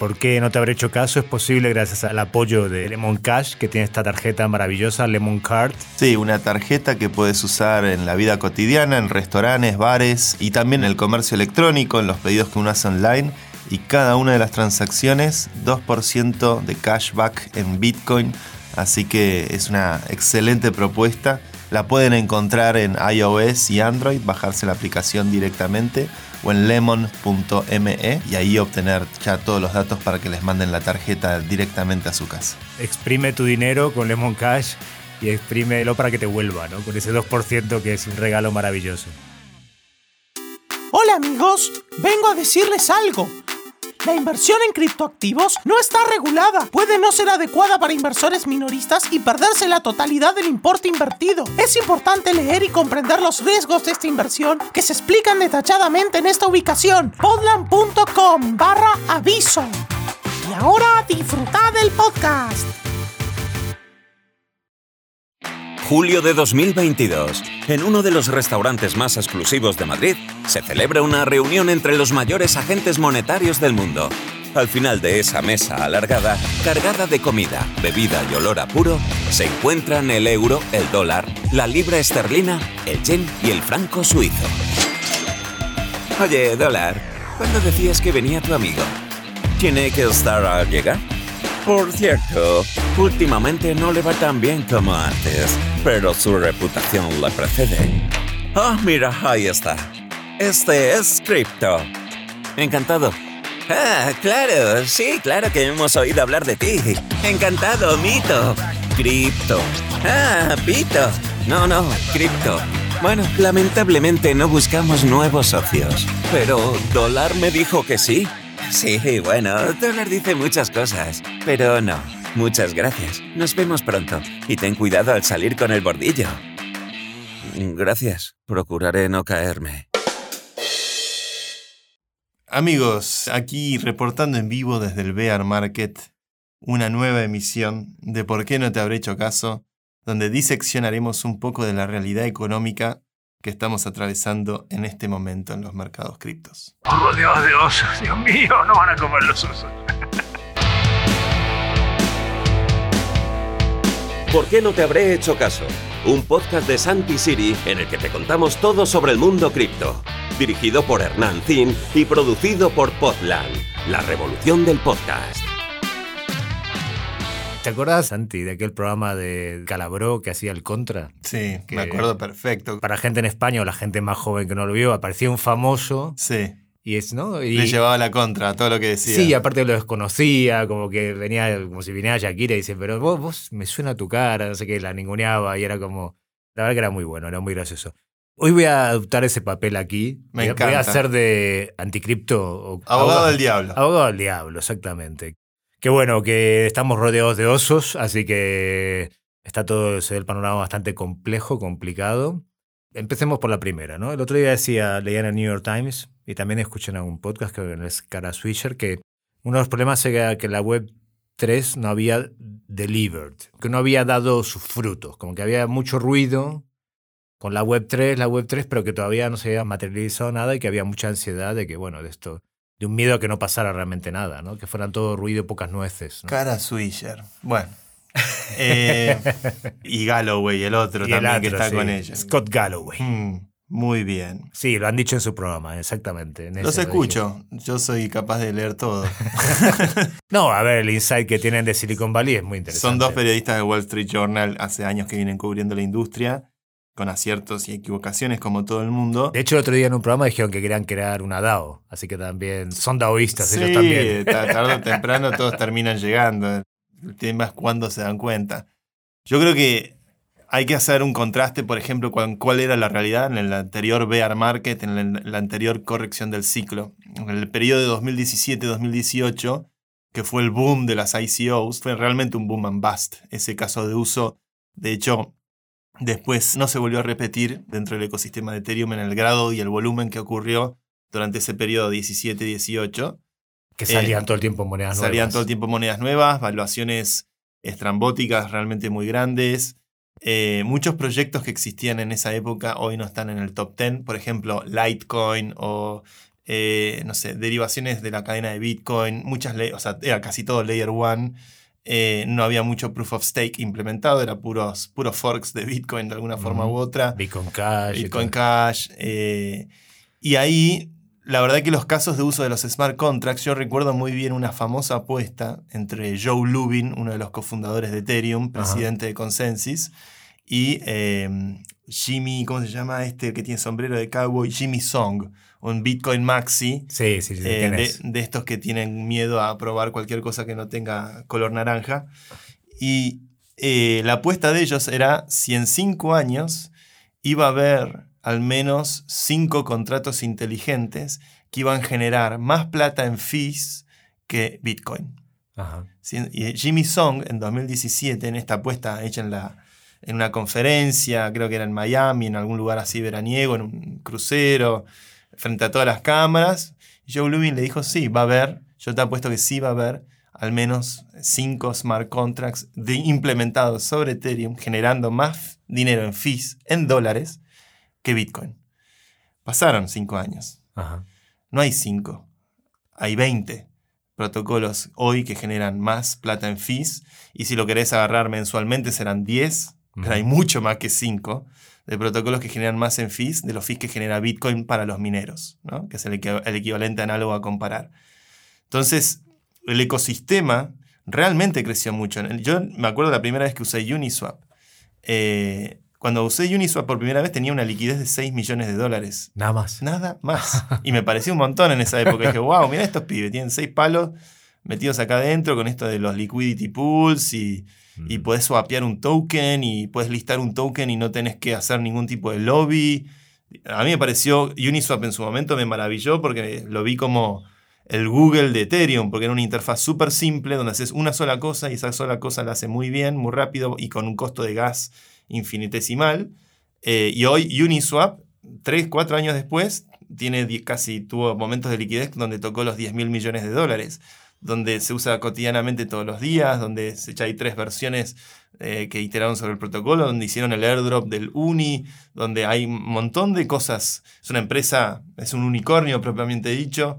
¿Por qué no te habré hecho caso? Es posible gracias al apoyo de Lemon Cash, que tiene esta tarjeta maravillosa, Lemon Card. Sí, una tarjeta que puedes usar en la vida cotidiana, en restaurantes, bares y también en el comercio electrónico, en los pedidos que uno hace online. Y cada una de las transacciones, 2% de cashback en Bitcoin. Así que es una excelente propuesta. La pueden encontrar en iOS y Android, bajarse la aplicación directamente o en lemon.me y ahí obtener ya todos los datos para que les manden la tarjeta directamente a su casa. Exprime tu dinero con Lemon Cash y exprímelo para que te vuelva, ¿no? Con ese 2% que es un regalo maravilloso. Hola amigos, vengo a decirles algo. La inversión en criptoactivos no está regulada, puede no ser adecuada para inversores minoristas y perderse la totalidad del importe invertido. Es importante leer y comprender los riesgos de esta inversión que se explican detalladamente en esta ubicación, podland.com barra aviso. Y ahora disfrutad del podcast. Julio de 2022. En uno de los restaurantes más exclusivos de Madrid, se celebra una reunión entre los mayores agentes monetarios del mundo. Al final de esa mesa alargada, cargada de comida, bebida y olor a puro, se encuentran el euro, el dólar, la libra esterlina, el yen y el franco suizo. Oye, dólar, ¿cuándo decías que venía tu amigo? ¿Tiene que estar al llegar? Por cierto, últimamente no le va tan bien como antes, pero su reputación le precede. Ah, mira, ahí está. Este es Crypto. Encantado. Ah, claro, sí, claro que hemos oído hablar de ti. Encantado, Mito. Crypto. Ah, Pito. No, no, Crypto. Bueno, lamentablemente no buscamos nuevos socios. Pero Dólar me dijo que sí. Sí, bueno, Dólar dice muchas cosas, pero no. Muchas gracias. Nos vemos pronto. Y ten cuidado al salir con el bordillo. Gracias. Procuraré no caerme. Amigos, aquí reportando en vivo desde el Bear Market, una nueva emisión de ¿Por qué no te habré hecho caso? donde diseccionaremos un poco de la realidad económica que estamos atravesando en este momento en los mercados criptos. ¡Oh, Dios de osos! ¡Dios mío! ¡No van a comer los osos! ¿Por qué no te habré hecho caso? Un podcast de Santi Siri en el que te contamos todo sobre el mundo cripto. Dirigido por Hernán Zin y producido por Podland, la revolución del podcast. ¿Te acuerdas, Santi, de aquel programa de Calabró que hacía el Contra? Sí, Que- me acuerdo perfecto. Para gente en España o la gente más joven que no lo vio, aparecía un famoso Sí, y es, ¿no? Y, le llevaba la contra a todo lo que decía. Sí, aparte lo desconocía, como que venía, como si viniera Shakira y dice, pero vos, vos me suena tu cara, no sé qué, la ninguneaba y era como, la verdad que era muy bueno, era muy gracioso. Hoy voy a adoptar ese papel aquí. Me voy, a- voy a encanta. hacer de anticripto. o- Abogado del diablo. Abogado del diablo, exactamente. Qué bueno que estamos rodeados de osos, así que está todo el panorama bastante complejo, complicado. Empecemos por la primera, ¿no? El otro día decía, leía en el New York Times y también escuché en algún podcast que es Cara Swisher que uno de los problemas era que la web 3 no había delivered, que no había dado sus frutos, como que había mucho ruido con la web 3, la web 3, pero que todavía no se había materializado nada y que había mucha ansiedad de que, bueno, de esto, de un miedo a que no pasara realmente nada, ¿no? Que fueran todo ruido y pocas nueces. ¿no? Cara Swisher. Bueno. Eh, y Galloway, el otro Y el también que está sí, con ella. Scott Galloway. Mm, muy bien. Sí, lo han dicho en su programa, exactamente. en Los escucho. Yo soy capaz de leer todo. No, a ver, el insight que tienen de Silicon Valley es muy interesante. Son dos periodistas de Wall Street Journal hace años que vienen cubriendo la industria, con aciertos y equivocaciones como todo el mundo. De hecho, el otro día en un programa dijeron que querían crear una DAO, así que también son daoístas Sí, ellos también. ta- tarde o temprano todos terminan llegando. El tema es cuándo se dan cuenta. Yo creo que hay que hacer un contraste, por ejemplo, con cuál era la realidad en el anterior bear market, en la anterior corrección del ciclo. En el periodo de 2017-2018, que fue el boom de las ICOs, fue realmente un boom and bust. Ese caso de uso, de hecho, después no se volvió a repetir dentro del ecosistema de Ethereum en el grado y el volumen que ocurrió durante ese periodo 17-18. Que salían Eh, todo el tiempo monedas nuevas. Salían todo el tiempo monedas nuevas, valuaciones estrambóticas realmente muy grandes. Eh, muchos proyectos que existían en esa época hoy no están en el top 10. Por ejemplo, Litecoin o eh, no sé, derivaciones de la cadena de Bitcoin, muchas o sea, era casi todo Layer 1. Eh, no había mucho proof of stake implementado, era puros, puros forks de Bitcoin de alguna forma u otra. Bitcoin Cash. y Bitcoin todo. Cash. eh, y ahí, la verdad que los casos de uso de los smart contracts, yo recuerdo muy bien una famosa apuesta entre Joe Lubin, uno de los cofundadores de Ethereum, Ajá. presidente de Consensus, y eh, Jimmy, ¿cómo se llama este que tiene sombrero de cowboy? Jimmy Song, un Bitcoin Maxi. Sí, sí, sí. eh, ¿quién de, es? de estos que tienen miedo a probar cualquier cosa que no tenga color naranja. Y eh, la apuesta de ellos era si en cinco años iba a haber al menos cinco contratos inteligentes que iban a generar más plata en fees que Bitcoin. Ajá. Y Jimmy Song en 2017, en esta apuesta hecha en, la, en una conferencia, creo que era en Miami, en algún lugar así veraniego, en un crucero, frente a todas las cámaras, Joe Lubin le dijo, sí, va a haber, yo te apuesto que sí va a haber al menos cinco smart contracts de- implementados sobre Ethereum, generando más dinero en fees, en dólares, que Bitcoin. Pasaron cinco años. Ajá. No hay 5, hay 20 protocolos hoy que generan más plata en fees. Y si lo querés agarrar mensualmente serán 10, pero hay mucho más que 5 de protocolos que generan más en fees de los fees que genera Bitcoin para los mineros, ¿no? que es el, equi- el equivalente análogo a comparar. Entonces, el ecosistema realmente creció mucho. Yo me acuerdo la primera vez que usé Uniswap. Eh, cuando usé Uniswap por primera vez tenía una liquidez de 6 millones de dólares. Nada más. Nada más. Y me pareció un montón en esa época. dije, wow, mira estos pibes, tienen seis palos metidos acá adentro con esto de los liquidity pools y, y Mm. podés swapear un token y puedes listar un token y no tenés que hacer ningún tipo de lobby. A mí me pareció, Uniswap en su momento me maravilló porque lo vi como el Google de Ethereum, porque era una interfaz súper simple donde haces una sola cosa y esa sola cosa la hace muy bien, muy rápido y con un costo de gas infinitesimal. Eh, y hoy Uniswap, 3, 4 años después, tiene casi tuvo momentos de liquidez donde tocó los 10 mil millones de dólares, donde se usa cotidianamente todos los días, donde se- ya hay tres versiones eh, que iteraron sobre el protocolo, donde hicieron el airdrop del Uni, donde hay un montón de cosas. Es una empresa, es un unicornio propiamente dicho.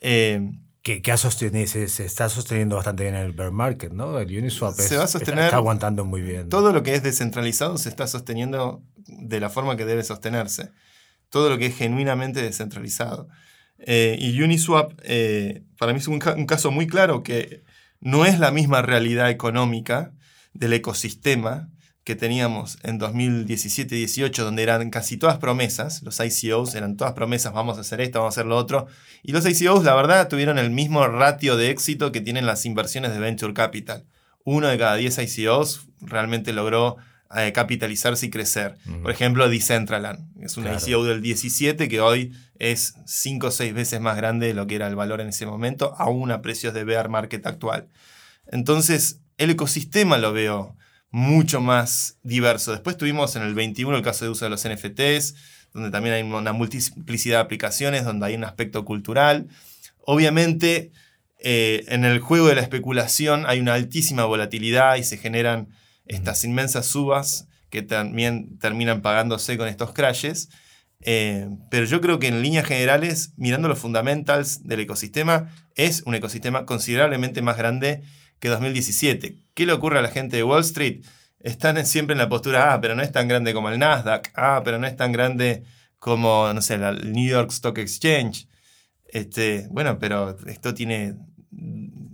Eh, Que, que ha sostenido, se, se está sosteniendo bastante bien el bear market, ¿no? El Uniswap Se es- va a sostener está, aguantando muy bien. todo lo que es descentralizado se está sosteniendo de la forma que debe sostenerse. Todo lo que es genuinamente descentralizado. Eh, y Uniswap, eh, para mí es un, ca- un caso muy claro que no es la misma realidad económica del ecosistema que teníamos en 2017-18, donde eran casi todas promesas, los ICOs eran todas promesas, vamos a hacer esto, vamos a hacer lo otro, y los ICOs, la verdad, tuvieron el mismo ratio de éxito que tienen las inversiones de Venture Capital. Uno de cada 10 ICOs realmente logró eh, capitalizarse y crecer. Por ejemplo, Decentraland, es un Claro. ICO del 17 que hoy es 5 o 6 veces más grande de lo que era el valor en ese momento, aún a precios de bear market actual. Entonces, el ecosistema lo veo mucho más diverso. Después tuvimos en el 21 el caso de uso de los NFTs, donde también hay una multiplicidad de aplicaciones, donde hay un aspecto cultural. Obviamente, eh, en el juego de la especulación hay una altísima volatilidad y se generan estas inmensas subas que también terminan pagándose con estos crashes. Eh, pero yo creo que en líneas generales, mirando los fundamentals del ecosistema, es un ecosistema considerablemente más grande que 2017. ¿Qué le ocurre a la gente de Wall Street? Están siempre en la postura, ah, pero no es tan grande como el Nasdaq, ah, pero no es tan grande como, no sé, la- el New York Stock Exchange. Este, bueno, pero esto tiene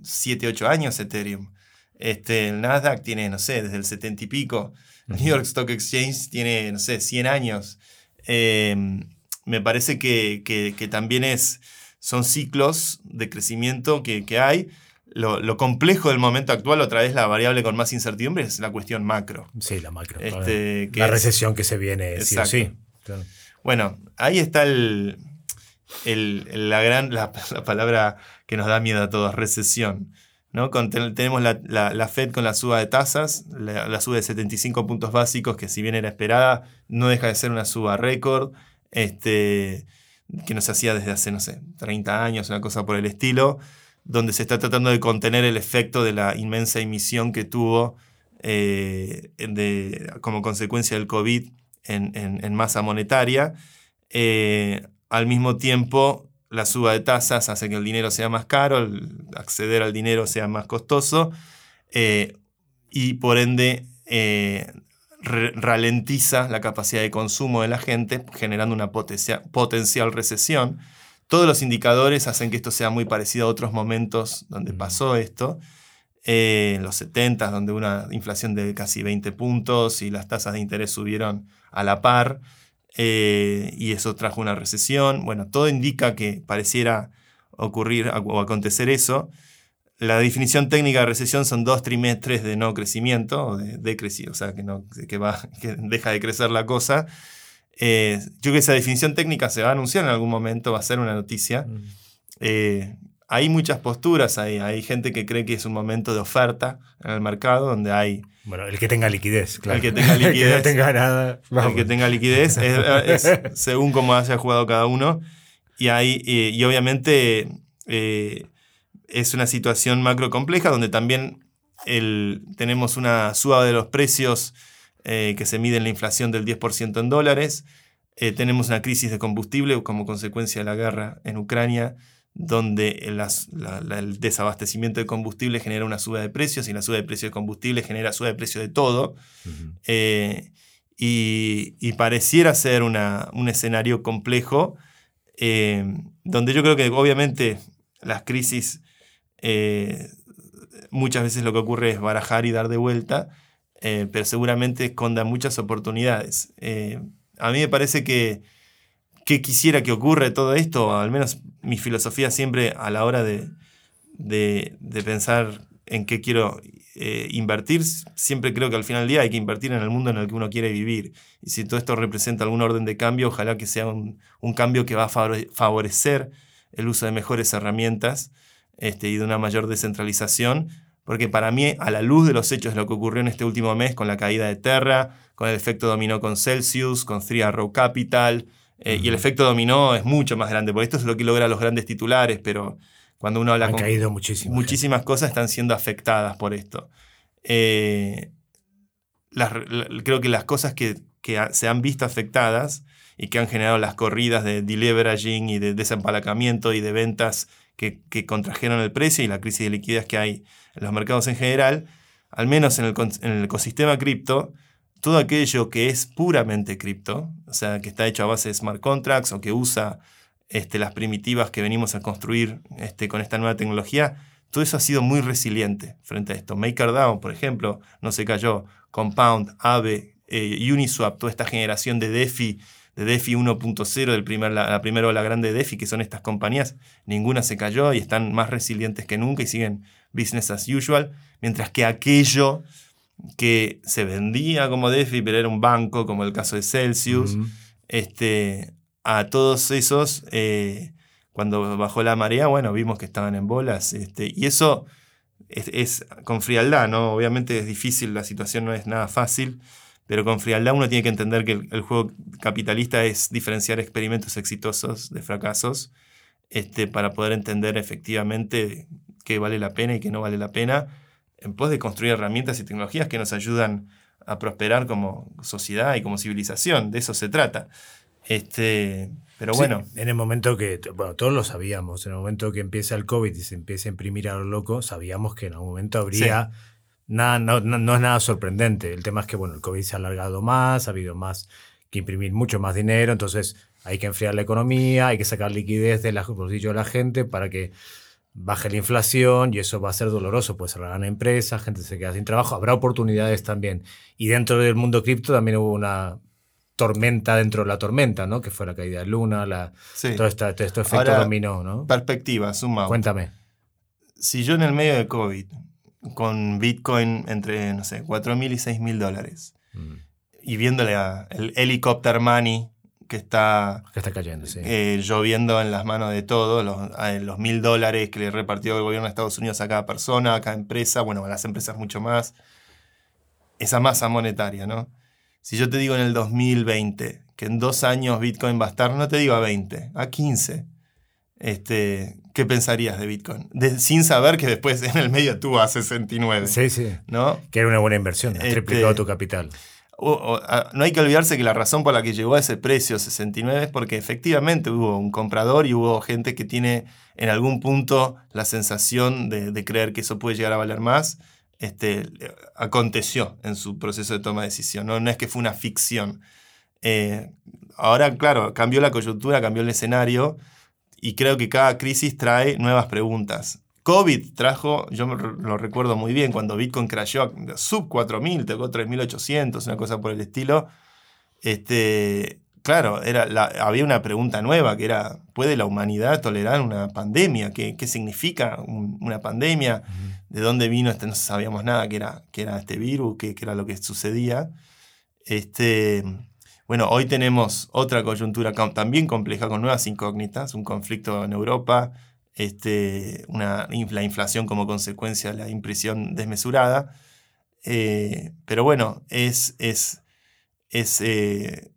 7, 8 años Ethereum. Este, el Nasdaq tiene, no sé, desde el 70 y pico. El New York Stock Exchange tiene, no sé, 100 años. Eh, me parece que, que- que también es, son ciclos de crecimiento que, que hay. Lo, lo complejo del momento actual, otra vez la variable con más incertidumbre, es la cuestión macro. Sí, la macro. Este, la es- recesión que se viene, sí sí. Claro. Bueno, ahí está el, el- la, gran, la, la palabra que nos da miedo a todos, recesión. ¿No? Tenemos la, Fed con la suba de tasas, la, suba de 75 puntos básicos, que si bien era esperada, no deja de ser una suba récord, este, que no se hacía desde hace, no sé, 30 años, una cosa por el estilo, donde se está tratando de contener el efecto de la inmensa emisión que tuvo eh, como consecuencia del COVID en masa monetaria. Eh, al mismo tiempo, la suba de tasas hace que el dinero sea más caro, el acceder al dinero sea más costoso eh, y por ende eh, ralentiza la capacidad de consumo de la gente, generando una potencia- potencial recesión. Todos los indicadores hacen que esto sea muy parecido a otros momentos donde pasó esto. Eh, en los 70, donde una inflación de casi 20 puntos y las tasas de interés subieron a la par, eh, y eso trajo una recesión. Bueno, todo indica que pareciera ocurrir o acontecer eso. La definición técnica de recesión son dos trimestres de no crecimiento, o de decreci- o sea, que, no, que, va, que deja de crecer la cosa. Eh, yo creo que esa definición técnica se va a anunciar en algún momento, va a ser una noticia. Eh, hay muchas posturas, hay, hay gente que cree que es un momento de oferta en el mercado, donde hay Bueno, el que tenga liquidez, claro. El que tenga el que liquidez. no tenga nada. el que tenga liquidez, es, es según cómo haya jugado cada uno. Y, hay, y obviamente eh, es una situación macro compleja donde también el, tenemos una suba de los precios eh, que se mide en la inflación del 10% en dólares. Eh, tenemos una crisis de combustible como consecuencia de la guerra en Ucrania, donde las- la- la- el desabastecimiento de combustible genera una suba de precios y la suba de precios de combustible genera suba de precio de todo. Eh, y, y pareciera ser una- un escenario complejo, eh, donde yo creo que obviamente las crisis eh, muchas veces lo que ocurre es barajar y dar de vuelta, pero seguramente esconda muchas oportunidades. A mí me parece que, que quisiera que ocurra todo esto, al menos mi filosofía siempre a la hora de, de, pensar en qué quiero eh, invertir, siempre creo que al final del día hay que invertir en el mundo en el que uno quiere vivir. Y si todo esto representa algún orden de cambio, ojalá que sea un, un cambio que va a favore- favorecer el uso de mejores herramientas este, y de una mayor descentralización, porque para mí, a la luz de los hechos de lo que ocurrió en este último mes con la caída de Terra, con el efecto dominó con Celsius, con Three Arrow Capital, eh, y el efecto dominó es mucho más grande, porque esto es lo que logra los grandes titulares, pero cuando uno habla Han con caído muchísimo. muchísimas cosas están siendo afectadas por esto. Eh, las- la- creo que las cosas que, que se han visto afectadas y que han generado las corridas de deleveraging y de desempalacamiento y de ventas que, que contrajeron el precio y la crisis de liquidez que hay en los mercados en general, al menos en el, en el ecosistema cripto, todo aquello que es puramente cripto, o sea, que está hecho a base de smart contracts o que usa este, las primitivas que venimos a construir este, con esta nueva tecnología, todo eso ha sido muy resiliente frente a esto. MakerDAO, por ejemplo, no se cayó. Compound, Aave, eh, Uniswap, toda esta generación de DeFi, de DeFi 1.0, del primer, la, la primera ola grande de DeFi, que son estas compañías, ninguna se cayó y están más resilientes que nunca y siguen business as usual, mientras que aquello que se vendía como DeFi, pero era un banco, como el caso de Celsius, este, a todos esos, eh, cuando bajó la marea, bueno, vimos que estaban en bolas. Este, y eso es, es con frialdad, ¿no? Obviamente es difícil, la situación no es nada fácil, pero con frialdad uno tiene que entender que el, el juego capitalista es diferenciar experimentos exitosos de fracasos este, para poder entender efectivamente qué vale la pena y qué no vale la pena, en pos de construir herramientas y tecnologías que nos ayudan a prosperar como sociedad y como civilización. De eso se trata. Este, pero Sí, bueno, en el momento que, bueno, todos lo sabíamos, en el momento que empieza el COVID y se empieza a imprimir a lo loco, sabíamos que en algún momento habría... Nada, no, no, no es nada sorprendente. El tema es que, bueno, el COVID se ha alargado más, ha habido más que imprimir mucho más dinero, entonces hay que enfriar la economía, hay que sacar liquidez del bolsillo de la gente para que baje la inflación y eso va a ser doloroso, pues cerrarán empresas, gente se queda sin trabajo, habrá oportunidades también. Y dentro del mundo cripto también hubo una tormenta dentro de la tormenta, ¿no? Que fue la caída de Luna, la, sí. todo, este, todo este efecto Ahora, dominó, ¿no? perspectiva, suma. Cuéntame. Si yo en el medio de COVID, con Bitcoin entre, no sé, 4 mil y 6 mil dólares, Mm. y viéndole a el helicopter money que está Que está cayendo, sí. eh, lloviendo en las manos de todos, los, mil dólares que le repartió el gobierno de Estados Unidos a cada persona, a cada empresa, bueno, a las empresas mucho más, esa masa monetaria, ¿no? Si yo te digo en el 2020 que en dos años Bitcoin va a estar, no te digo a 20, a 15, este, ¿qué pensarías de Bitcoin? De- sin saber que después en el medio tú a 69, sí, sí. ¿no? Que era una buena inversión, Este- triplicado tu capital. No hay que olvidarse que la razón por la que llegó a ese precio 69 es porque efectivamente hubo un comprador y hubo gente que tiene en algún punto la sensación de, creer que eso puede llegar a valer más. Este, aconteció en su proceso de toma de decisión, no, no es que fue una ficción. Eh, ahora, claro, cambió la coyuntura, cambió el escenario y creo que cada crisis trae nuevas preguntas. COVID trajo, yo lo recuerdo muy bien, cuando Bitcoin crashó a sub 4.000, tocó 3.800, una cosa por el estilo. Este, claro, era la- había una pregunta nueva que era, ¿puede la humanidad tolerar una pandemia? ¿Qué, qué significa un- una pandemia? ¿De dónde vino este? No sabíamos nada que era, que era este virus, qué, era lo que sucedía. Este, bueno, hoy tenemos otra coyuntura también compleja con nuevas incógnitas, un conflicto en Europa, este, una, la inflación como consecuencia de la impresión desmesurada. Eh, pero bueno, es, es, es eh,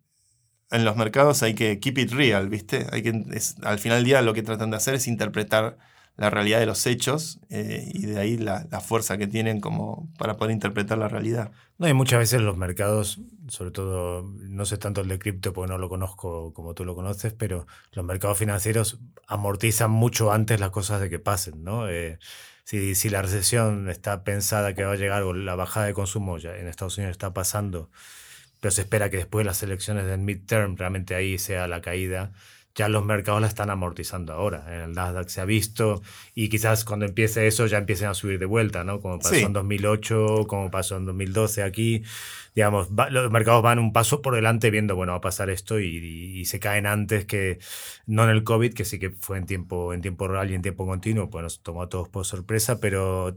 en los mercados hay que keep it real, ¿viste? Hay que, es- al final del día lo que tratan de hacer es interpretar la realidad de los hechos eh, y de ahí la, fuerza que tienen como para poder interpretar la realidad. No, y muchas veces los mercados, sobre todo, no sé tanto el de cripto porque no lo conozco como tú lo conoces, pero los mercados financieros amortizan mucho antes las cosas de que pasen, ¿no? Eh, si, si la recesión está pensada que va a llegar o la bajada de consumo ya en Estados Unidos está pasando, pero se espera que después de las elecciones del midterm realmente ahí sea la caída, ya los mercados la están amortizando ahora. En el Nasdaq se ha visto y quizás cuando empiece eso ya empiecen a subir de vuelta, ¿no? Como pasó Sí. en 2008, como pasó en 2012 aquí. Digamos, va- los mercados van un paso por delante viendo, bueno, va a pasar esto y, y- y se caen antes que, no en el COVID, que sí que fue en tiempo, en tiempo real y en tiempo continuo, pues nos tomó a todos por sorpresa, pero...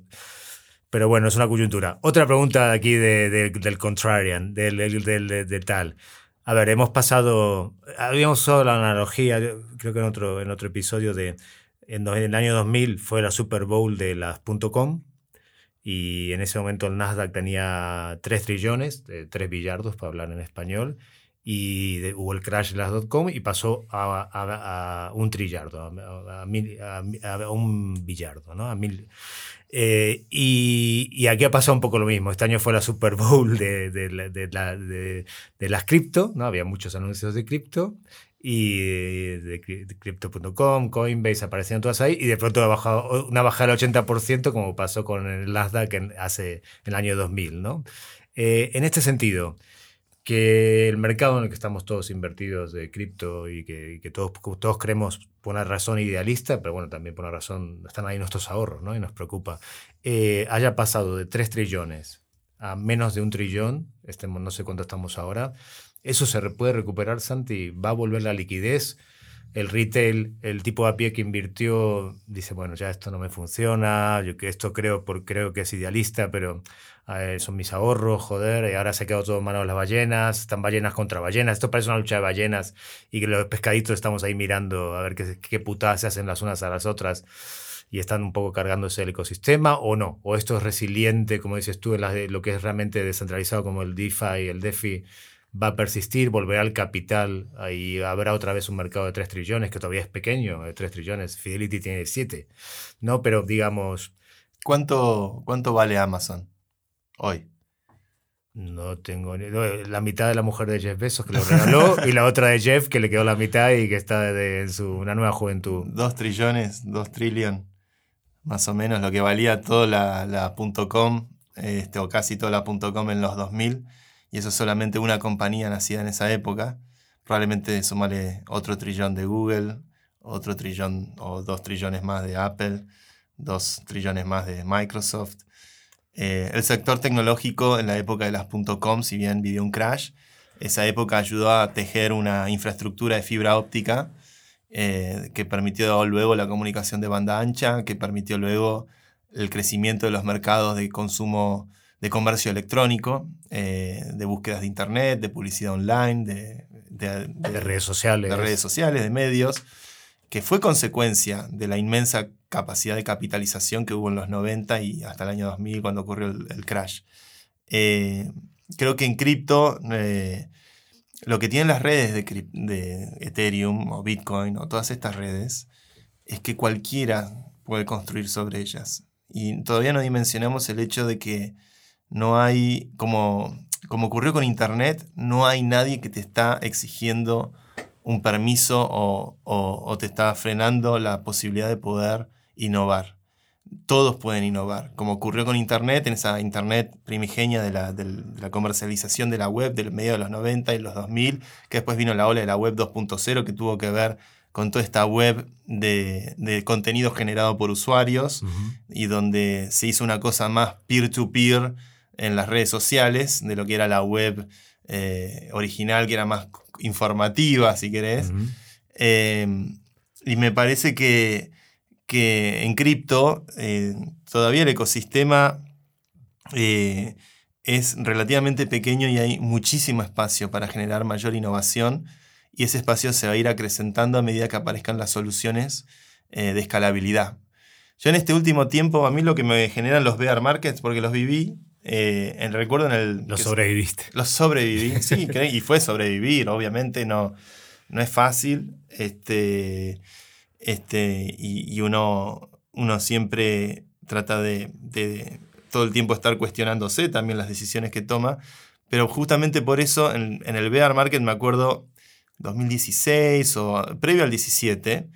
Pero bueno, es una coyuntura. Otra pregunta aquí de- de- del contrarian, del, del, del- del- de tal. A ver, hemos pasado, habíamos usado la analogía, creo que en otro, en otro episodio de, en, el año 2000 fue la Super Bowl de las .com y en ese momento el Nasdaq tenía 3 trillones, 3 billardos para hablar en español, y de- hubo el crash de las .com y pasó a, un trillardo, a, un billardo, ¿no? A mil, eh, y, aquí ha pasado un poco lo mismo. Este año fue la Super Bowl de, de, de la- las cripto, ¿no? Había muchos anuncios de cripto y de, crypto.com, Coinbase aparecían todas ahí y de pronto ha bajado una bajada del 80% como pasó con el Nasdaq en, hace el año 2000, ¿no? Eh, en este sentido, que el mercado en el que estamos todos invertidos de cripto y que, que todos, todos creemos por una razón idealista, pero bueno, también por una razón, están ahí nuestros ahorros, ¿no? Y nos preocupa, eh, haya pasado de 3 trillones a menos de un trillón, estemos, no sé cuánto estamos ahora, ¿eso se puede recuperar, Santi? ¿Va a volver la liquidez? El retail, el tipo a pie que invirtió, dice, bueno, ya esto no me funciona, yo que esto creo, por, creo que es idealista, pero eh, son mis ahorros, joder, y ahora se ha quedado todo en manos de las ballenas, están ballenas contra ballenas, esto parece una lucha de ballenas y que los pescaditos estamos ahí mirando a ver qué, qué putadas se hacen las unas a las otras y están un poco cargándose el ecosistema o no, o esto es resiliente, como dices tú, en de- lo que es realmente descentralizado como el DeFi, el DeFi, va a persistir, volverá al capital y habrá otra vez un mercado de 3 trillones, que todavía es pequeño, de 3 trillones, Fidelity tiene 7, ¿no? Pero digamos, ¿Cuánto, cuánto vale Amazon hoy? No tengo ni- la mitad de la mujer de Jeff Bezos que lo regaló y la otra de Jeff que le quedó la mitad y que está de, su una nueva juventud. Dos trillones, dos trillion, más o menos lo que valía toda la, la .com, este, o casi toda la .com en los 2000, y eso es solamente una compañía nacida en esa época. Probablemente sumarle otro trillón de Google, otro trillón o dos trillones más de Apple, dos trillones más de Microsoft. Eh, el sector tecnológico en la época de las .com, si bien vivió un crash, esa época ayudó a tejer una infraestructura de fibra óptica eh, que permitió luego la comunicación de banda ancha, que permitió luego el crecimiento de los mercados de consumo de comercio electrónico, eh, de búsquedas de internet, de publicidad online, de, de- de- De redes sociales. de redes sociales, de medios, que fue consecuencia de la inmensa capacidad de capitalización que hubo en los 90 y hasta el año 2000 cuando ocurrió el, crash. Eh, creo que en cripto eh, lo que tienen las redes de, de Ethereum o Bitcoin o todas estas redes es que cualquiera puede construir sobre ellas. Y todavía no dimensionamos el hecho de que no hay como como ocurrió con Internet, no hay nadie que te está exigiendo un permiso o- o te está frenando la posibilidad de poder innovar. Todos pueden innovar, como ocurrió con Internet, en esa Internet primigenia de la, de la comercialización de la web del medio de los 90 y los 2000, que después vino la ola de la web 2.0 que tuvo que ver con toda esta web de, de contenido generado por usuarios y donde se hizo una cosa más peer-to-peer en las redes sociales de lo que era la web eh, original, que era más informativa, si querés. Eh, y me parece que, que en cripto eh, todavía el ecosistema eh, es relativamente pequeño y hay muchísimo espacio para generar mayor innovación y ese espacio se va a ir acrecentando a medida que aparezcan las soluciones eh, de escalabilidad. Yo en este último tiempo, a mí lo que me generan los bear markets, porque los viví, en, recuerdo en el... Lo que- sobreviviste. los sobreviví, sí, y fue sobrevivir, obviamente no, no es fácil. Este, este, y, uno, uno siempre trata de, todo el tiempo estar cuestionándose también las decisiones que toma. Pero justamente por eso en, el bear market me acuerdo 2016 o previo al 17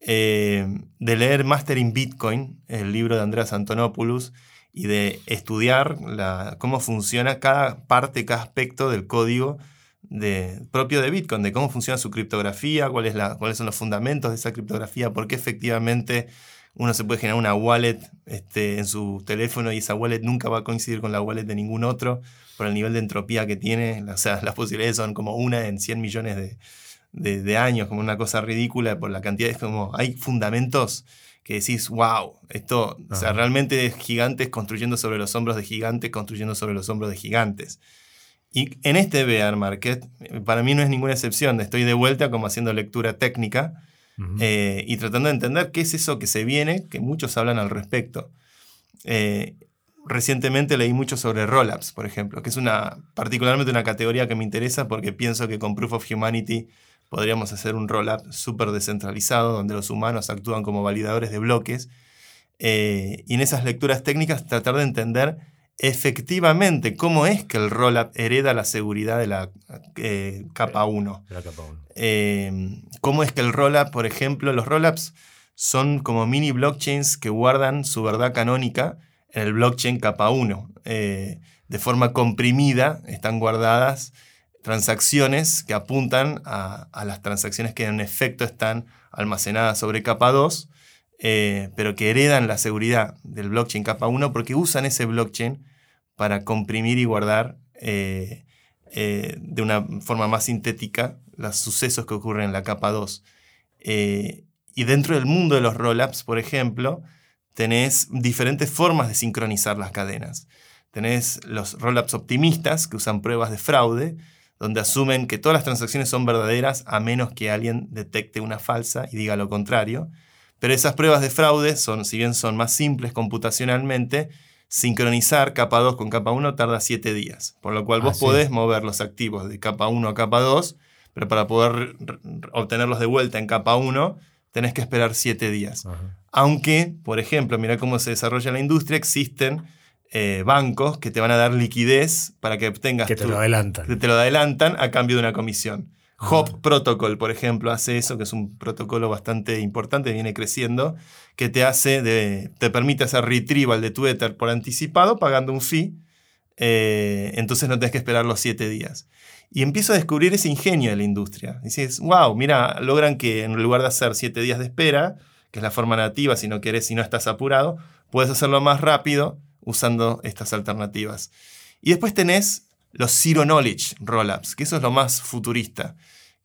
eh, de leer Mastering Bitcoin, el libro de Andreas Antonopoulos, y de estudiar cómo funciona cada parte, cada aspecto del código de, propio de Bitcoin, de cómo funciona su criptografía, cuál es la- cuáles son los fundamentos de esa criptografía, por qué efectivamente uno se puede generar una wallet este, en su teléfono y esa wallet nunca va a coincidir con la wallet de ningún otro por el nivel de entropía que tiene. O sea, las posibilidades son como una en 100 millones de, de, de años, como una cosa ridícula por la cantidad. Es como, hay fundamentos que decís, wow, esto, o sea, Ajá. realmente es gigantes construyendo sobre los hombros de gigantes, construyendo sobre los hombros de gigantes. Y en este bear market, eh, para mí no es ninguna excepción, estoy de vuelta como haciendo lectura técnica eh, y tratando de entender qué es eso que se viene, que muchos hablan al respecto. Eh, recientemente leí mucho sobre rollups, por ejemplo, que es una, particularmente una categoría que me interesa porque pienso que con Proof of Humanity podríamos hacer un rollup súper descentralizado, donde los humanos actúan como validadores de bloques. Eh, y en esas lecturas técnicas tratar de entender efectivamente cómo es que el rollup hereda la seguridad de la eh, capa 1. De la capa uno. Eh, cómo es que el rollup, por ejemplo, los rollups son como mini blockchains que guardan su verdad canónica en el blockchain capa 1. Eh, de forma comprimida están guardadas transacciones que apuntan a, a las transacciones que en efecto están almacenadas sobre capa 2, eh, pero que heredan la seguridad del blockchain capa 1 porque usan ese blockchain para comprimir y guardar eh, eh, de una forma más sintética los sucesos que ocurren en la capa 2. Eh, y dentro del mundo de los rollups, por ejemplo, tenés diferentes formas de sincronizar las cadenas. Tenés los rollups optimistas que usan pruebas de fraude, donde asumen que todas las transacciones son verdaderas a menos que alguien detecte una falsa y diga lo contrario. Pero esas pruebas de fraude, son, si bien son más simples computacionalmente, sincronizar capa 2 con capa 1 tarda 7 días. Por lo cual vos podés mover los activos de capa 1 a capa 2, pero para poder obtenerlos de vuelta en capa 1 tenés que esperar 7 días. Ajá. Aunque, por ejemplo, mira cómo se desarrolla la industria, existen eh, bancos que te van a dar liquidez para que obtengas Que te tu- lo adelantan. que te lo adelantan a cambio de una comisión. Hop Protocol, por ejemplo, hace eso, que es un protocolo bastante importante, viene creciendo, que te hace, te permite hacer retrieval de tu Ether por anticipado pagando un fee, eh, entonces no tenés que esperar los siete días. Y empiezo a descubrir ese ingenio de la industria. Dices, wow, mira, logran que en lugar de hacer siete días de espera, que es la forma nativa, si no querés, si no estás apurado, puedes hacerlo más rápido usando estas alternativas. Y después tenés los Zero Knowledge Rollups, que eso es lo más futurista.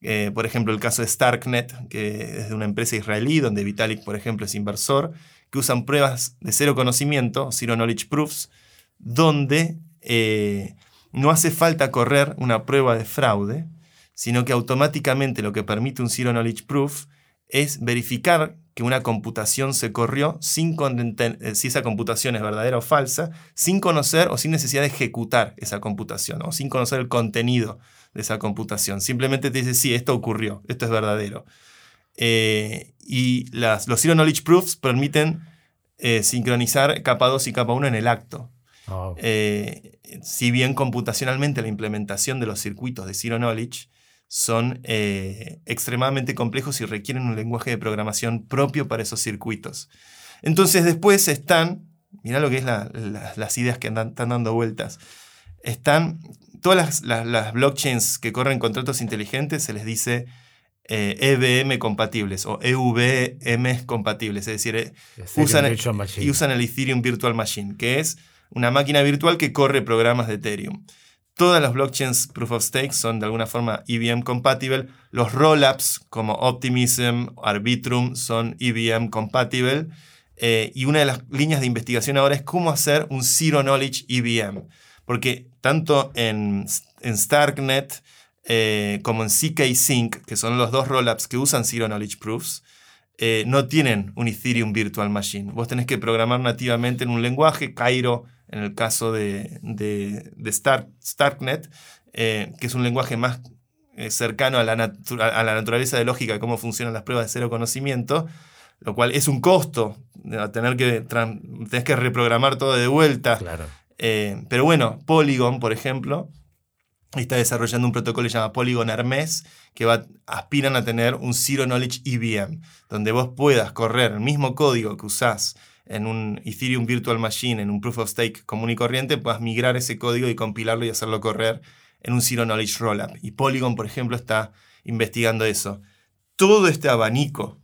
Eh, por ejemplo, el caso de Starknet, que es de una empresa israelí, donde Vitalik, por ejemplo, es inversor, que usan pruebas de cero conocimiento, Zero Knowledge Proofs, donde eh, no hace falta correr una prueba de fraude, sino que automáticamente lo que permite un Zero Knowledge Proof es verificar que una computación se corrió sin eh, si esa computación es verdadera o falsa, sin conocer o sin necesidad de ejecutar esa computación, o sin conocer el contenido de esa computación. Simplemente te dice, sí, esto ocurrió, esto es verdadero. Eh, y las, los Zero Knowledge Proofs permiten eh, sincronizar capa 2 y capa 1 en el acto. Oh, Eh, si bien computacionalmente la implementación de los circuitos de Zero Knowledge son eh, extremadamente complejos y requieren un lenguaje de programación propio para esos circuitos. Entonces después están, mirá lo que es la- la- las ideas que andan- están dando vueltas, están todas las, las- las blockchains que corren contratos inteligentes, se les dice eh, EVM compatibles o EVM compatibles, es decir, eh, usan, y usan el Ethereum Virtual Machine, que es una máquina virtual que corre programas de Ethereum. Todas las blockchains Proof of Stake son de alguna forma EVM compatible. Los rollups como Optimism, Arbitrum son EVM compatible. Eh, y una de las líneas de investigación ahora es cómo hacer un Zero Knowledge EVM. Porque tanto en, en Starknet eh, como en CK Sync, que son los dos rollups que usan Zero Knowledge Proofs, eh, no tienen un Ethereum Virtual Machine. Vos tenés que programar nativamente en un lenguaje, Cairo, en el caso de, de, de Stark- Starknet, eh, que es un lenguaje más eh, cercano a la, a la naturaleza de lógica de cómo funcionan las pruebas de cero conocimiento, lo cual es un costo, de tener que, tenés que reprogramar todo de vuelta. Claro. Eh, pero bueno, Polygon, por ejemplo, está desarrollando un protocolo que se llama Polygon Hermes, que va, aspiran a tener un Zero Knowledge EVM, donde vos puedas correr el mismo código que usás en un Ethereum Virtual Machine, en un Proof of Stake común y corriente, puedas migrar ese código y compilarlo y hacerlo correr en un Zero Knowledge Rollup. Y Polygon, por ejemplo, está investigando eso. Todo este abanico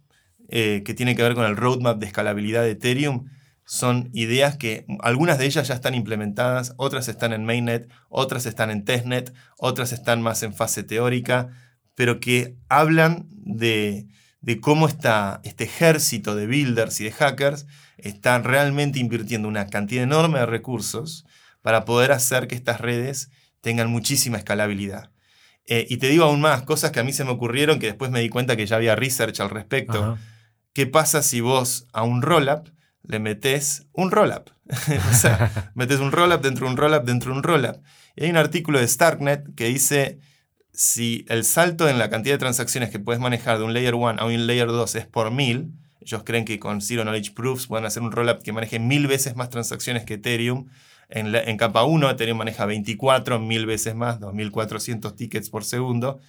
eh, que tiene que ver con el roadmap de escalabilidad de Ethereum son ideas que algunas de ellas ya están implementadas, otras están en mainnet, otras están en testnet, otras están más en fase teórica, pero que hablan de, de cómo está este ejército de builders y de hackers están realmente invirtiendo una cantidad enorme de recursos para poder hacer que estas redes tengan muchísima escalabilidad. Eh, y te digo aún más, cosas que a mí se me ocurrieron que después me di cuenta que ya había research al respecto. Ajá. ¿Qué pasa si vos a un rollup le metes un rollup? o sea, metes un rollup dentro de un rollup dentro de un rollup. Y hay un artículo de Starknet que dice si el salto en la cantidad de transacciones que puedes manejar de un layer 1 a un layer 2 es por mil, ellos creen que con Zero Knowledge Proofs pueden hacer un rollup que maneje mil veces más transacciones que Ethereum. En, la- en capa 1 Ethereum maneja 24, mil veces más, 2400 tickets por segundo.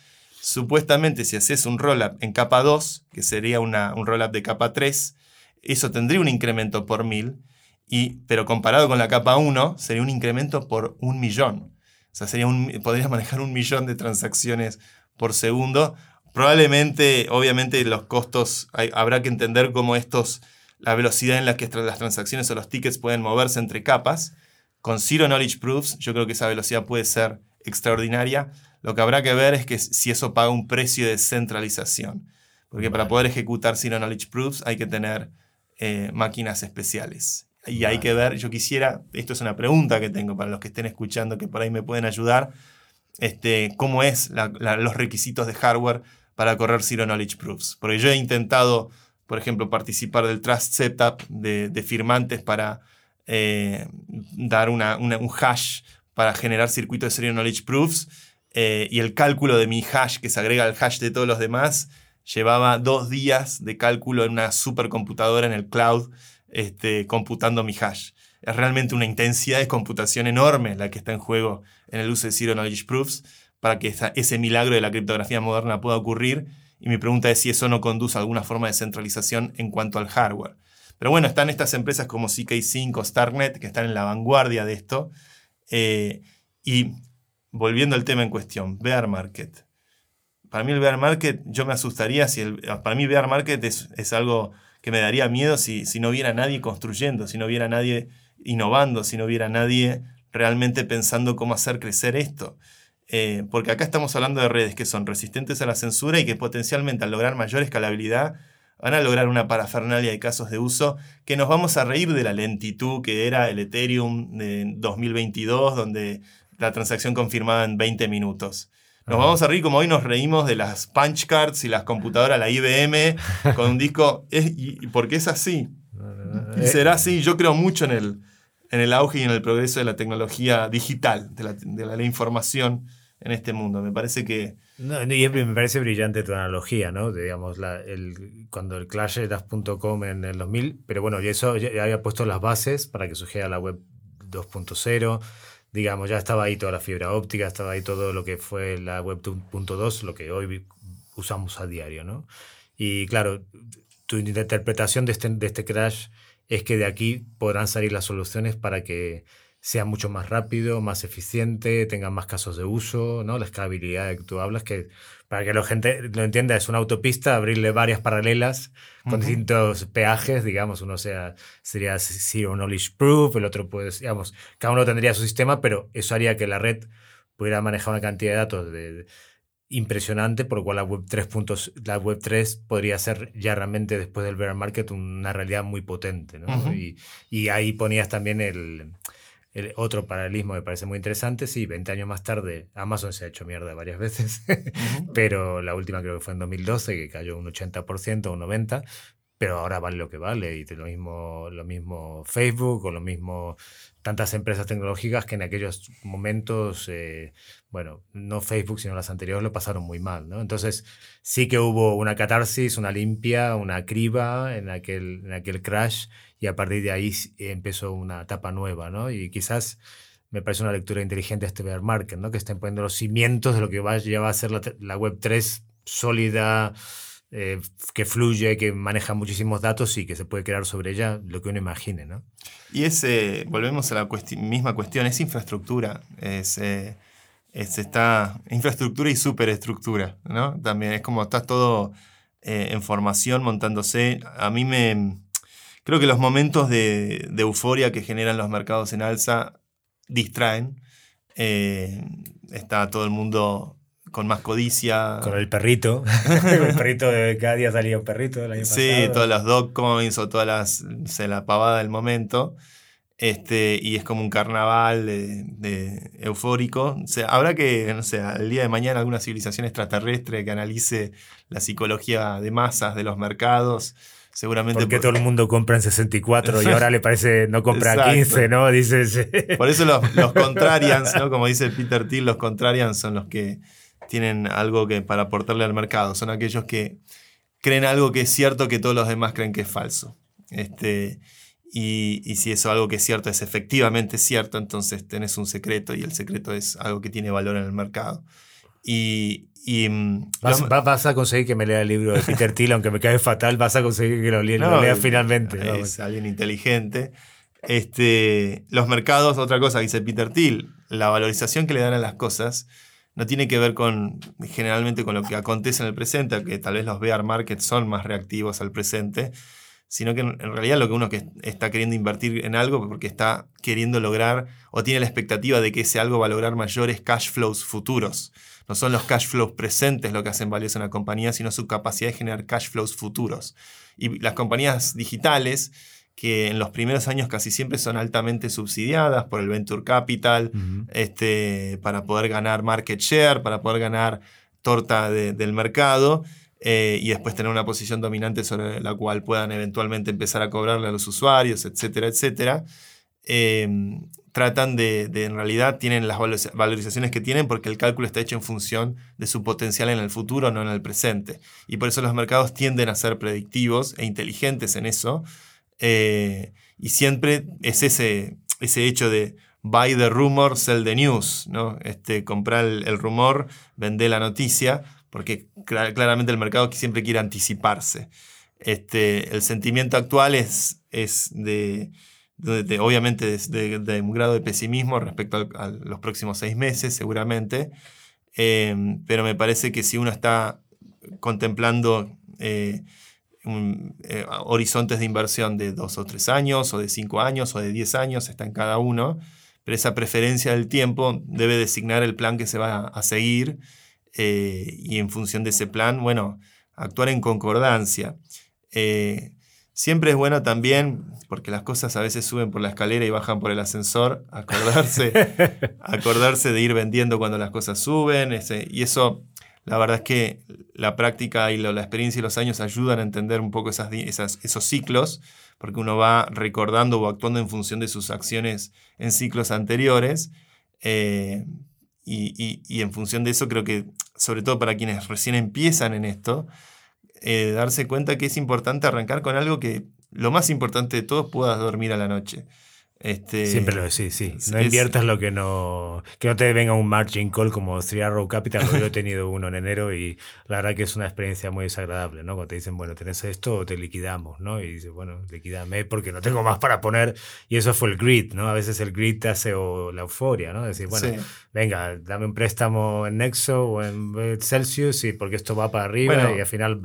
Supuestamente si haces un rollup en capa 2, que sería una- un rollup de capa 3, eso tendría un incremento por mil, y, pero comparado con la capa 1, sería un incremento por un millón. O sea, sería un, podrías manejar un millón de transacciones por segundo. Probablemente, obviamente, los costos, hay- habrá que entender cómo estos, la velocidad en la que las transacciones o los tickets pueden moverse entre capas. Con Zero Knowledge Proofs, yo creo que esa velocidad puede ser extraordinaria. Lo que habrá que ver es que si eso paga un precio de centralización. Porque para poder ejecutar Zero Knowledge Proofs hay que tener eh, máquinas especiales. Y hay que ver, yo quisiera, esto es una pregunta que tengo para los que estén escuchando que por ahí me pueden ayudar, este, cómo es la- la- los requisitos de hardware para correr Zero Knowledge Proofs. Porque yo he intentado, por ejemplo, participar del Trust Setup de, firmantes para eh, dar un hash para generar circuitos de Zero Knowledge Proofs eh, y el cálculo de mi hash que se agrega al hash de todos los demás llevaba dos días de cálculo en una supercomputadora en el cloud este, computando mi hash. Es realmente una intensidad de computación enorme la que está en juego en el uso de Zero Knowledge Proofs para que ese milagro de la criptografía moderna pueda ocurrir. Y mi pregunta es si eso no conduce a alguna forma de centralización en cuanto al hardware. Pero bueno, están estas empresas como CK5 o Starknet que están en la vanguardia de esto. Eh, y volviendo al tema en cuestión, bear market. Para mí el bear market, yo me asustaría si para mí bear market es, es algo que me daría miedo si, si no viera nadie construyendo, si no viera nadie innovando, si no viera nadie realmente pensando cómo hacer crecer esto. Eh, porque acá estamos hablando de redes que son resistentes a la censura y que potencialmente al lograr mayor escalabilidad van a lograr una parafernalia de casos de uso que nos vamos a reír de la lentitud que era el Ethereum de 2022, donde la transacción confirmada en 20 minutos. Nos Ajá. vamos a reír como hoy nos reímos de las punch cards y las computadoras, la IBM, con un disco, es- y, porque es así. Y Eh, será así, yo creo mucho en el, en el auge y en el progreso de la tecnología digital, de la, de la- la información en este mundo. Me parece que No, y me parece brillante tu analogía, ¿no? Digamos, la- el, cuando el Clash.com en el 2000, pero bueno, y eso ya, ya había puesto las bases para que surgiera la web 2.0. Digamos, ya estaba ahí toda la fibra óptica, estaba ahí todo lo que fue la web 2.2, lo que hoy usamos a diario, ¿no? Y claro, tu interpretación de este, de este crash es que de aquí podrán salir las soluciones para que sea mucho más rápido, más eficiente, tenga más casos de uso, ¿no? La escalabilidad de que tú hablas, que para que la gente lo entienda, es una autopista, abrirle varias paralelas con distintos peajes, digamos, uno sea, sería Zero Knowledge Proof, el otro puede, digamos, cada uno tendría su sistema, pero eso haría que la red pudiera manejar una cantidad de datos de, impresionante, por lo cual la web 3. la web 3 podría ser ya realmente después del bear market una realidad muy potente. ¿no? y, y, ahí ponías también el, el, otro paralelismo me parece muy interesante. Sí, 20 años más tarde Amazon se ha hecho mierda varias veces, pero la última creo que fue en 2012, que cayó un 80%, un 90%, pero ahora vale lo que vale. Y lo mismo, lo mismo Facebook o lo mismo tantas empresas tecnológicas que en aquellos momentos, eh, bueno, no Facebook, sino las anteriores lo pasaron muy mal, ¿no? Entonces sí que hubo una catarsis, una limpia, una criba en aquel, en aquel crash y a partir de ahí empezó una etapa nueva, ¿no? Y quizás me parece una lectura inteligente este bear market, ¿no? Que estén poniendo los cimientos de lo que va, ya va a ser la, la web 3 sólida, eh, que fluye, que maneja muchísimos datos y que se puede crear sobre ella lo que uno imagine. ¿no? Y ese, volvemos a la misma cuestión, es infraestructura. Es, eh, es, esta infraestructura y superestructura. ¿no? También es como está todo eh, en formación, montándose. A mí me. Creo que los momentos de euforia que generan los mercados en alza distraen. está todo el mundo con más codicia. Con el perrito. el perrito, de cada día salía un perrito del año sí, todas las dogcoins o todas las, se la pavada del momento. Este, y es como un carnaval de, eufórico. O sea, habrá que, no sé, el día de mañana alguna civilización extraterrestre que analice la psicología de masas de los mercados. Seguramente. Porque todo el mundo compra en 64 y ahora le parece no compra 15, ¿no? Dices. Por eso los, los contrarians, ¿no? Como dice Peter Thiel, los contrarians son los que tienen algo que, para aportarle al mercado. Son aquellos que creen algo que es cierto que todos los demás creen que es falso. Este, y, si eso algo que es cierto es efectivamente cierto, entonces tenés un secreto y el secreto es algo que tiene valor en el mercado. Y, mm, vas, a conseguir que me lea el libro de Peter Thiel, aunque me cae fatal, vas a conseguir que lo lea, finalmente. Es alguien inteligente. Este, los mercados, otra cosa que dice Peter Thiel, la valorización que le dan a las cosas no tiene que ver con generalmente con lo que acontece en el presente, que tal vez los bear markets son más reactivos al presente, sino que en realidad lo que uno está queriendo invertir en algo porque está queriendo lograr o tiene la expectativa de que ese algo va a lograr mayores cash flows futuros. No son los cash flows presentes lo que hacen valiosa una compañía, sino su capacidad de generar cash flows futuros. Y las compañías digitales que en los primeros años casi siempre son altamente subsidiadas por el venture capital, este, para poder ganar market share, para poder ganar torta del mercado. Eh, y después tener una posición dominante sobre la cual puedan eventualmente empezar a cobrarle a los usuarios, etcétera, etcétera. Em, tratan de, de, en realidad, tienen las valorizaciones que tienen porque el cálculo está hecho en función de su potencial en el futuro, no en el presente. Y por eso los mercados tienden a ser predictivos e inteligentes en eso, eh, y siempre es ese, ese hecho de buy the rumor, sell the news, ¿no? Este, comprar el, rumor, vender la noticia, porque claramente el mercado siempre quiere anticiparse. Este, el sentimiento actual es, es de, obviamente de, un grado de pesimismo respecto a, los próximos seis meses, seguramente, eh, pero me parece que si uno está contemplando eh, eh, horizontes de inversión de dos o tres años, o de cinco años, o de diez años, está en cada uno, pero esa preferencia del tiempo debe designar el plan que se va a seguir eh, y en función de ese plan, bueno, actuar en concordancia. Eh, siempre es bueno también, porque las cosas a veces suben por la escalera y bajan por el ascensor, acordarse, acordarse de ir vendiendo cuando las cosas suben, y eso la verdad es que la práctica y la experiencia y los años ayudan a entender un poco esos ciclos, porque uno va recordando o actuando en función de sus acciones en ciclos anteriores. Eh, y, en función de eso creo que, sobre todo para quienes recién empiezan en esto, eh, darse cuenta que es importante arrancar con algo que lo más importante de todo puedas dormir a la noche. Este, Siempre lo decís, sí. No es- inviertas lo que no. Que no te venga un margin call como Three Arrow Capital. Yo he tenido uno en enero y la verdad que es una experiencia muy desagradable, ¿no? Cuando te dicen, bueno, tenés esto o te liquidamos, ¿no? Y dices, bueno, liquidame porque no tengo más para poner. Y eso fue el grid, ¿no? A veces el grid te hace o la euforia, ¿no? Decir, bueno, Sí. venga, dame un préstamo en Nexo o en Celsius y porque esto va para arriba Bueno, y al final.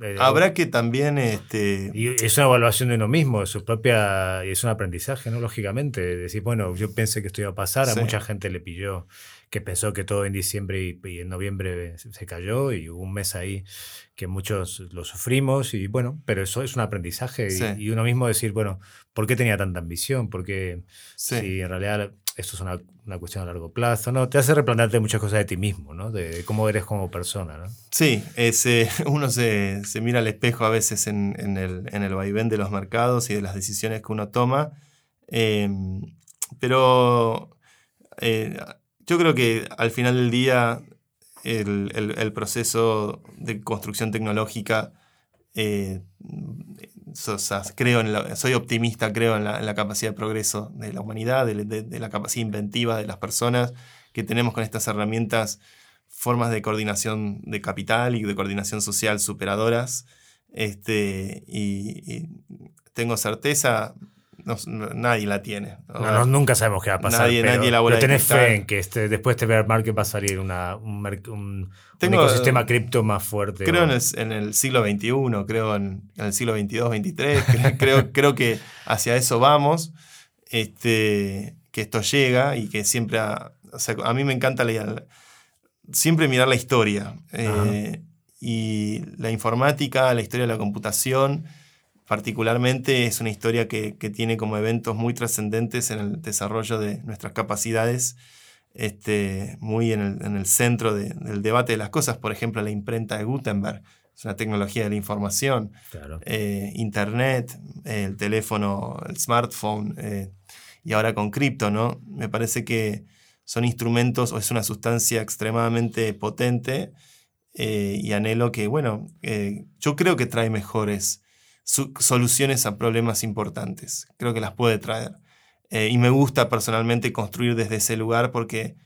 Eh, Habrá que también, este, y es una evaluación de uno mismo, de su propia. Y es un aprendizaje, ¿no? Lógicamente. Decir, bueno, yo pensé que esto iba a pasar, a mucha gente le pilló que pensó que todo en diciembre y, y en noviembre se cayó y hubo un mes ahí que muchos lo sufrimos y bueno, pero eso es un aprendizaje y, uno mismo decir, bueno, ¿por qué tenía tanta ambición? Porque sí. si en realidad esto es una, una cuestión a largo plazo, ¿no? Te hace replantearte muchas cosas de ti mismo, ¿no? De, cómo eres como persona, ¿no? Sí, es, eh, uno se, se mira al espejo a veces en, el, en el vaivén de los mercados y de las decisiones que uno toma. eh, pero eh, yo creo que al final del día el, el- el proceso de construcción tecnológica, eh, creo soy optimista, creo en la, capacidad de progreso de la humanidad, de, la capacidad inventiva de las personas que tenemos con estas herramientas formas de coordinación de capital y de coordinación social superadoras. Este, y tengo certeza, no- nadie la tiene. No, no, nunca sabemos qué va a pasar. Nadie- pero, nadie la pero tenés fe en que este, después de Bear Market va a salir una, un, un- un ecosistema cripto más fuerte. Creo en el, en el siglo XXI, creo en, en el siglo XXII, XXIII, cre- creo, creo que hacia eso vamos, este, que esto llega y que siempre, ha- o sea, a mí me encanta leer, siempre mirar la historia. eh, y la informática, la historia de la computación, particularmente es una historia que, que tiene como eventos muy trascendentes en el desarrollo de nuestras capacidades, este, muy en el, en el centro de- del debate de las cosas. Por ejemplo, la imprenta de Gutenberg, es una tecnología de la información, Claro. eh, Internet, el teléfono, el smartphone, eh, y ahora con cripto, ¿no? Me parece que son instrumentos o es una sustancia extremadamente potente eh, y anhelo que, bueno, yo creo que trae mejores soluciones a problemas importantes. Creo que las puede traer. Eh, y me gusta personalmente construir desde ese lugar porque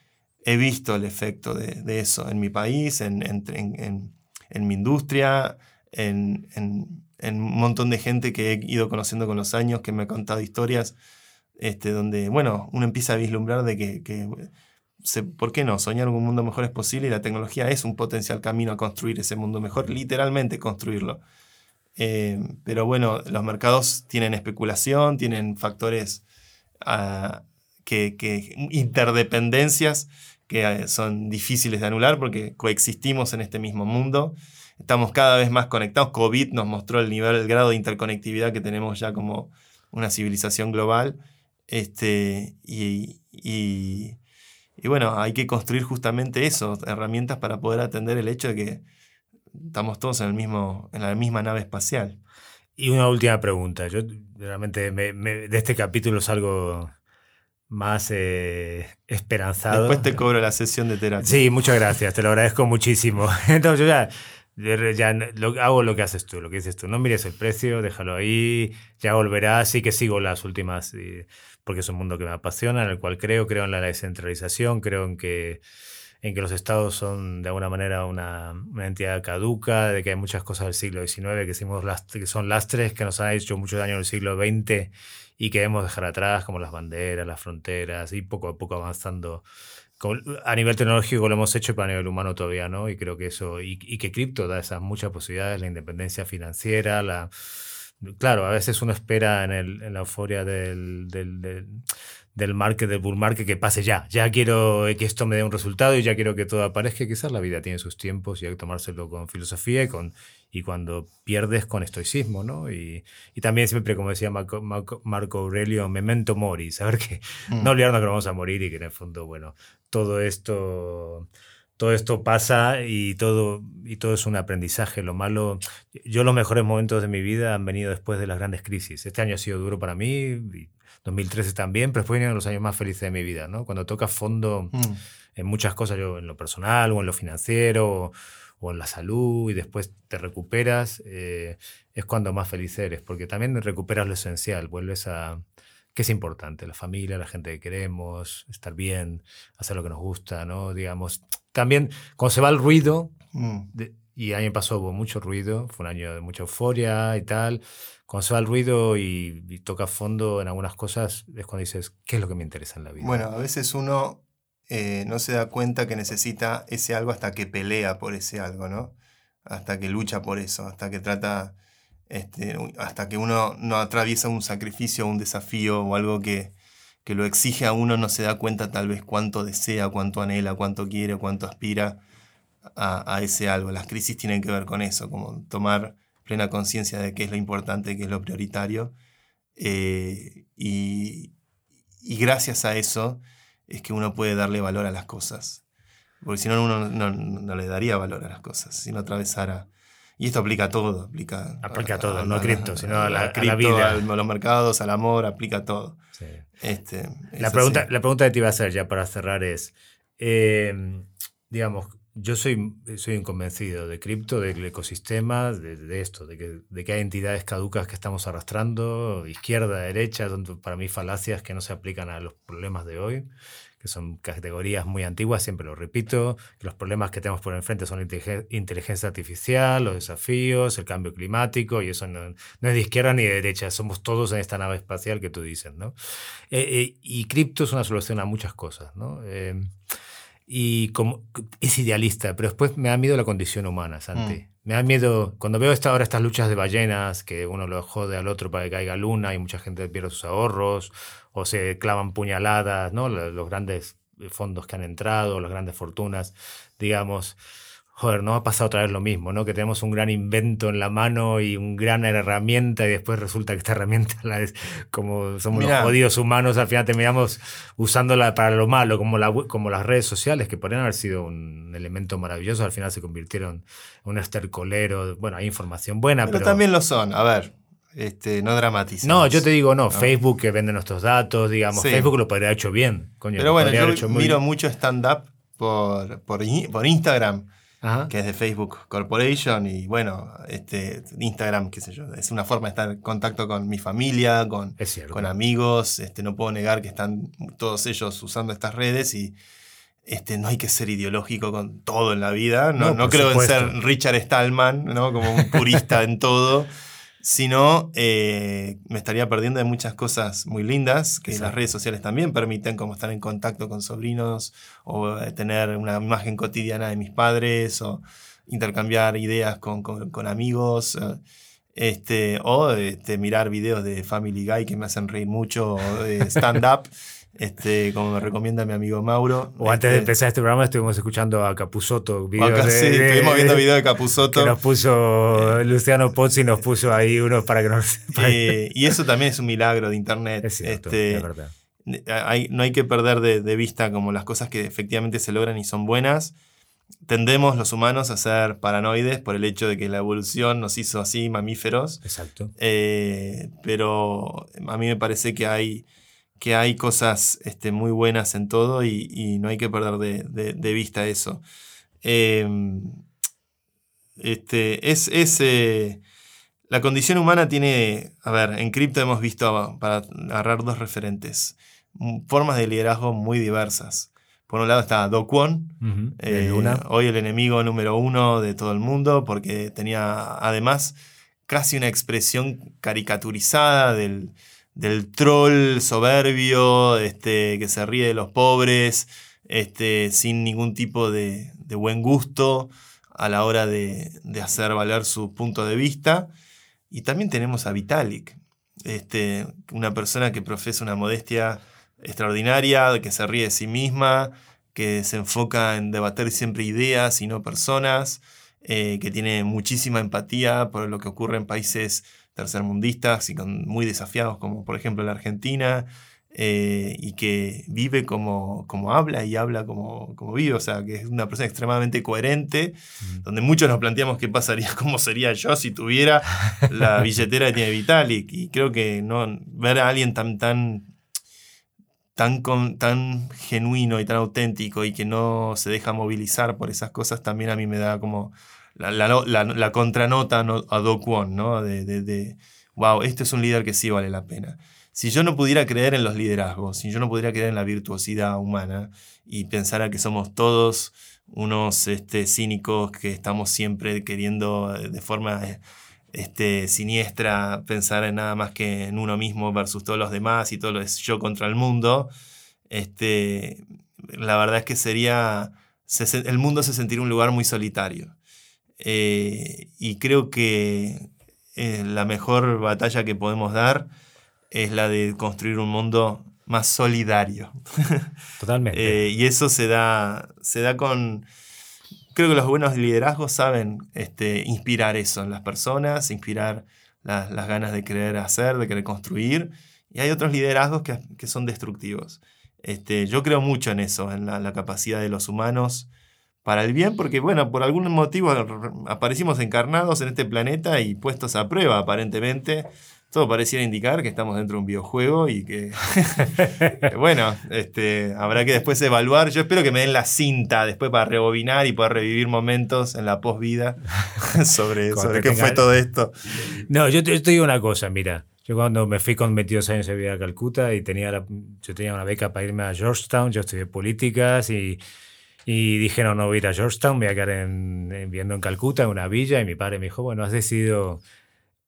he visto el efecto de, de eso en mi país, en, en- en- en- mi industria, en un montón de gente que he ido conociendo con los años, que me ha contado historias este, donde, bueno, uno empieza a vislumbrar de que, que se- ¿por qué no? Soñar un mundo mejor es posible y la tecnología es un potencial camino a construir ese mundo mejor, literalmente construirlo. Eh, pero bueno, los mercados tienen especulación, tienen factores ah, que, interdependencias que eh, son difíciles de anular porque coexistimos en este mismo mundo. Estamos cada vez más conectados. COVID nos mostró el nivel, el grado de interconectividad que tenemos ya como una civilización global. Este, y, y- y bueno, hay que construir justamente eso, herramientas para poder atender el hecho de que estamos todos en, el mismo, en la misma nave espacial. Y una última pregunta. Yo realmente me- me- de este capítulo salgo más eh, esperanzado. Después te cobro la sesión de terapia. Sí, muchas gracias, te lo agradezco muchísimo. Entonces yo ya, ya lo- hago lo que haces tú, lo que dices tú. No mires el precio, déjalo ahí, ya volverá. Sí que sigo las últimas, porque es un mundo que me apasiona, en el cual creo, creo en la descentralización, creo en que, en que los estados son de alguna manera una, entidad caduca, de que hay muchas cosas del siglo XIX que, last- que son lastres que nos han hecho mucho daño en el siglo XX y que debemos dejar atrás, como las banderas, las fronteras, y poco a poco avanzando a nivel tecnológico lo hemos hecho, pero a nivel humano todavía no. Y creo que eso, y, que cripto da esas muchas posibilidades, la independencia financiera, la... Claro, a veces uno espera en, la euforia del, del market, del bull market, que pase ya. Ya quiero que esto me dé un resultado y ya quiero que todo aparezca. Quizás la vida tiene sus tiempos y hay que tomárselo con filosofía y, con, y cuando pierdes con estoicismo, ¿no? Y, y también siempre, como decía Marco, Marco, Marco Aurelio, memento mori, saber que Mm. no olvidarnos que vamos a morir y que en el fondo, bueno, todo esto, todo esto pasa y todo, y todo es un aprendizaje. Lo malo, yo los mejores momentos de mi vida han venido después de las grandes crisis. Este año ha sido duro para mí, 2013 también, pero después vinieron los años más felices de mi vida, ¿no? Cuando toca fondo Mm. en muchas cosas, yo en lo personal o en lo financiero o, o en la salud y después te recuperas, eh, es cuando más feliz eres, porque también recuperas lo esencial, vuelves a que es importante, la familia, la gente que queremos, estar bien, hacer lo que nos gusta, ¿no? Digamos, también cuando se va el ruido, Mm. de- y a mí me pasó, hubo mucho ruido, fue un año de mucha euforia y tal. Cuando se va el ruido y, y toca fondo en algunas cosas, es cuando dices, ¿qué es lo que me interesa en la vida? Bueno, a veces uno eh, no se da cuenta que necesita ese algo hasta que pelea por ese algo, ¿no? Hasta que lucha por eso, hasta que trata, este, hasta que uno no atraviesa un sacrificio, un desafío o algo que, que lo exige a uno, no se da cuenta tal vez cuánto desea, cuánto anhela, cuánto quiere, cuánto aspira a, a ese algo. Las crisis tienen que ver con eso, como tomar plena conciencia de qué es lo importante, qué es lo prioritario. eh, y, y gracias a eso es que uno puede darle valor a las cosas. Porque si no, uno no, no le daría valor a las cosas, si no atravesara. Y esto aplica a todo, aplica, Aplica a todo, no a cripto, sino a la- vida. al- a los mercados, al amor, aplica a todo. Sí. Este, es La así. pregunta, la pregunta que te iba a hacer ya para cerrar es, eh, digamos, yo soy, soy un convencido de cripto, del ecosistema, de, de esto, de que, de que hay entidades caducas que estamos arrastrando, izquierda, derecha, son para mí falacias que no se aplican a los problemas de hoy, que son categorías muy antiguas, siempre lo repito, que los problemas que tenemos por enfrente son la inteligen- inteligencia artificial, los desafíos, el cambio climático, y eso no, no es de izquierda ni de derecha, somos todos en esta nave espacial que tú dices, ¿no? Eh, eh, y cripto es una solución a muchas cosas, ¿no? Eh, y como es idealista, pero después me da miedo la condición humana, Santi. Mm. Me da miedo, cuando veo esta, ahora estas luchas de ballenas, que uno lo jode al otro para que caiga luna y mucha gente pierde sus ahorros, o se clavan puñaladas, ¿no? Los, los grandes fondos que han entrado, las grandes fortunas, digamos. Joder, no ha pasado otra vez lo mismo, ¿no? Que tenemos un gran invento en la mano y una gran herramienta y después resulta que esta herramienta, la es, como somos los jodidos humanos, al final terminamos usándola para lo malo, como, la, we- como las redes sociales, que podrían haber sido un elemento maravilloso, al final se convirtieron en un estercolero. Bueno, hay información buena, Pero pero... también lo son, a ver, este, no dramaticemos. no, yo te digo, no, No. Facebook que vende nuestros datos, digamos, Sí. Facebook lo podría haber hecho bien, coño. Pero bueno, yo haber hecho muy miro mucho stand-up por, por Instagram. Ajá. que es de Facebook Corporation y bueno, este, Instagram, qué sé yo, es una forma de estar en contacto con mi familia, con, con amigos, este, no puedo negar que están todos ellos usando estas redes y este, no hay que ser ideológico con todo en la vida, no, No, creo en ser Richard Stallman, ¿no? como un purista en todo, sino eh, me estaría perdiendo de muchas cosas muy lindas que las redes sociales también permiten, como estar en contacto con sobrinos o eh, tener una imagen cotidiana de mis padres o intercambiar ideas con, con- con amigos. eh, Este, o este, mirar videos de Family Guy que me hacen reír mucho, o de stand-up, este, como me recomienda mi amigo Mauro. O antes de Este, empezar este programa estuvimos escuchando a Capusotto, o videos acá de- sí, de- estuvimos viendo de- videos de que Capuzotto. nos puso Luciano Pozzi nos puso ahí unos para que nos para- eh, y eso también es un milagro de internet. es cierto, Este, es verdad. hay- no hay que perder de, de vista como las cosas que efectivamente se logran y son buenas. Tendemos los humanos a ser paranoides por el hecho de que la evolución nos hizo así mamíferos. Exacto. Eh, pero a mí me parece que hay, que hay cosas este, muy buenas en todo y, y no hay que perder de, de- de vista eso. Eh, este, es, es, eh, la condición humana tiene, a ver, en cripto hemos visto, para agarrar dos referentes, mm, formas de liderazgo muy diversas. Por un lado está Do Kwon, eh, Luna. hoy el enemigo número uno de todo el mundo, porque tenía además casi una expresión caricaturizada del, del troll soberbio, este, que se ríe de los pobres, este, sin ningún tipo de, de buen gusto a la hora de, de hacer valer su punto de vista. Y también tenemos a Vitalik, este, una persona que profesa una modestia extraordinaria, que se ríe de sí misma, que se enfoca en debatir siempre ideas y no personas, eh, que tiene muchísima empatía por lo que ocurre en países tercermundistas y con, muy desafiados como por ejemplo la Argentina, eh, y que vive como, como habla y habla como, como vive, o sea, que es una persona extremadamente coherente, donde muchos nos planteamos qué pasaría, cómo sería yo si tuviera la billetera que tiene Vitalik. Y creo que no, ver a alguien tan, tan, tan, con- tan genuino y tan auténtico y que no se deja movilizar por esas cosas, también a mí me da como la, la, no- la- la contranota ¿no? a Do Kwon, ¿no? De, wow, este es un líder que sí vale la pena. si yo no pudiera creer en los liderazgos, si yo no pudiera creer en la virtuosidad humana y pensara que somos todos unos este, cínicos que estamos siempre queriendo eh, de forma este, siniestra pensar en nada más que en uno mismo versus todos los demás y todo lo es yo contra el mundo, este, la verdad es que sería, el mundo se sentiría un lugar muy solitario. Eh, y creo que eh, la mejor batalla que podemos dar es la de construir un mundo más solidario. Totalmente. Eh, y eso se da, se da con... Creo que los buenos liderazgos saben este, inspirar eso en las personas, inspirar las ganas de querer hacer, de querer construir. Y hay otros liderazgos que, que son destructivos. Este, yo creo mucho en eso, en la, la, capacidad de los humanos para el bien, porque, bueno, por algún motivo aparecimos encarnados en este planeta y puestos a prueba, aparentemente, todo pareciera indicar que estamos dentro de un videojuego y que, bueno, este, habrá que después evaluar. Yo espero que me den la cinta después para rebobinar y poder revivir momentos en la posvida sobre, sobre qué fue todo esto. No, yo te, digo una cosa, mira. Yo cuando me fui con 22 años de vida a Calcuta y tenía yo tenía una beca para irme a Georgetown, yo estudié políticas y, y dije, no, no voy a ir a Georgetown, voy a quedar en, viviendo en Calcuta, en una villa, y mi padre me dijo, bueno, has decidido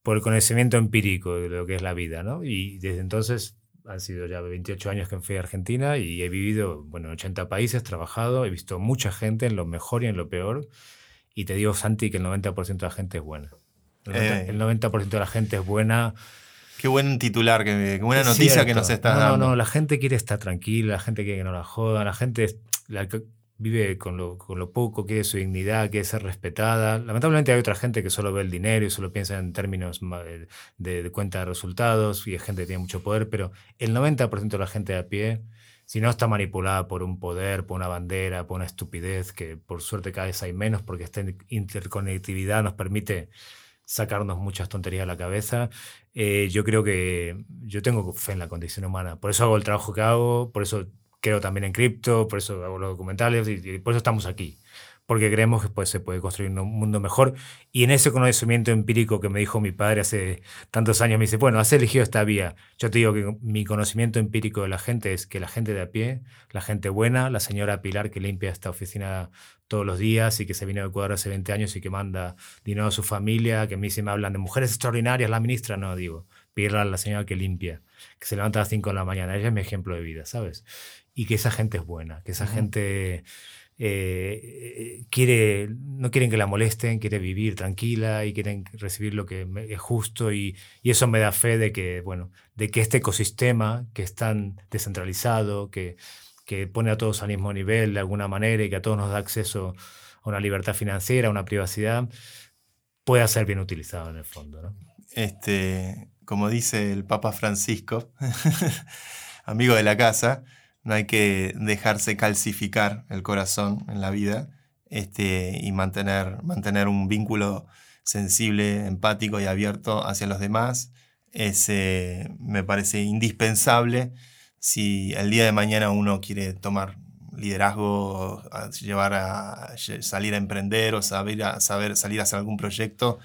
por el conocimiento empírico de lo que es la vida, ¿no? Y desde entonces han sido ya 28 años que fui a Argentina y he vivido, bueno, en 80 países, trabajado, he visto mucha gente en lo mejor y en lo peor. Y te digo, Santi, que el 90% de la gente es buena. El 90%, eh. de la gente es buena. Qué buen titular, qué, buena noticia que nos estás dando. No, no, la gente quiere estar tranquila, la gente quiere que no la jodan, la gente la, vive con lo, con lo, poco, quiere su dignidad, quiere ser respetada. Lamentablemente hay otra gente que solo ve el dinero y solo piensa en términos de, de, cuenta de resultados y hay gente que tiene mucho poder, pero el 90% de la gente de a pie, si no está manipulada por un poder, por una bandera, por una estupidez, que por suerte cada vez hay menos porque esta interconectividad nos permite sacarnos muchas tonterías a la cabeza. Eh, yo creo que yo tengo fe en la condición humana. Por eso hago el trabajo que hago, por eso creo también en cripto, por eso hago los documentales y, por eso estamos aquí. Porque creemos que pues, se puede construir un mundo mejor. Y en ese conocimiento empírico que me dijo mi padre hace tantos años, me dice, bueno, has elegido esta vía. Yo te digo que mi conocimiento empírico de la gente es que la gente de a pie, la gente buena, la señora Pilar que limpia esta oficina todos los días y que se vino de Ecuador hace 20 años y que manda dinero a su familia, que a mí se me hablan de mujeres extraordinarias, la ministra, no, digo, Pilar, la señora que limpia, que se levanta a las 5 de la mañana. Ella es mi ejemplo de vida, ¿sabes? Y que esa gente es buena, que esa gente eh, quiere, no quieren que la molesten, quiere vivir tranquila y quieren recibir lo que es justo y, y, eso me da fe de que, bueno, de que este ecosistema que es tan descentralizado, que, que pone a todos al mismo nivel de alguna manera y que a todos nos da acceso a una libertad financiera, a una privacidad, pueda ser bien utilizado en el fondo. ¿no? Este, como dice el Papa Francisco, amigo de la casa, no hay que dejarse calcificar el corazón en la vida este, y mantener, mantener un vínculo sensible, empático y abierto hacia los demás. Es, me parece indispensable si el día de mañana uno quiere tomar liderazgo, llevar a salir a emprender o saber, saber salir a hacer algún proyecto,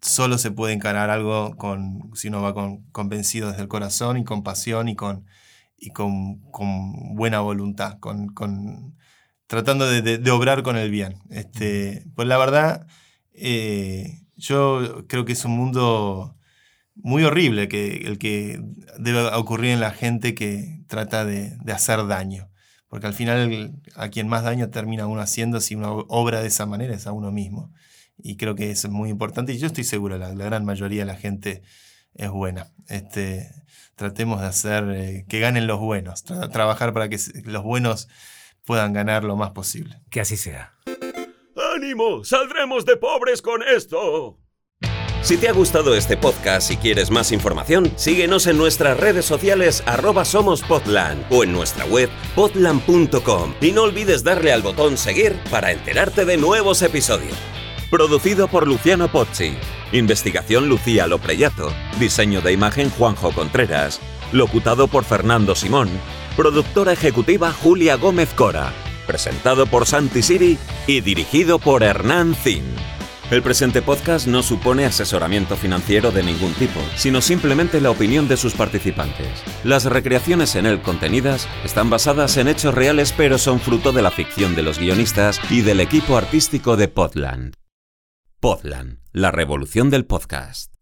solo se puede encarar algo con, si uno va con, convencido desde el corazón y con pasión y con, y con, con buena voluntad, con, con tratando de, de, obrar con el bien. Este, pues la verdad, eh, yo creo que es un mundo muy horrible que, el que debe ocurrir en la gente que trata de, de, hacer daño. Porque al final a quien más daño termina uno haciendo si uno obra de esa manera es a uno mismo. Y creo que eso es muy importante. Y yo estoy seguro, la, la gran mayoría de la gente es buena. Este, tratemos de hacer eh, que ganen los buenos, trabajar para que los buenos puedan ganar lo más posible. Que así sea. ¡Ánimo! ¡Saldremos de pobres con esto! Si te ha gustado este podcast y quieres más información, síguenos en nuestras redes sociales arroba somospodland o en nuestra web podland.com y no olvides darle al botón seguir para enterarte de nuevos episodios. Producido por Luciano Pozzi. Investigación Lucía Lopreyato. Diseño de imagen Juanjo Contreras. Locutado por Fernando Simón. Productora ejecutiva Julia Gómez Cora. Presentado por Santi Siri y dirigido por Hernán Zin. El presente podcast no supone asesoramiento financiero de ningún tipo, sino simplemente la opinión de sus participantes. Las recreaciones en él contenidas están basadas en hechos reales pero son fruto de la ficción de los guionistas y del equipo artístico de Podland. Podland, la revolución del podcast.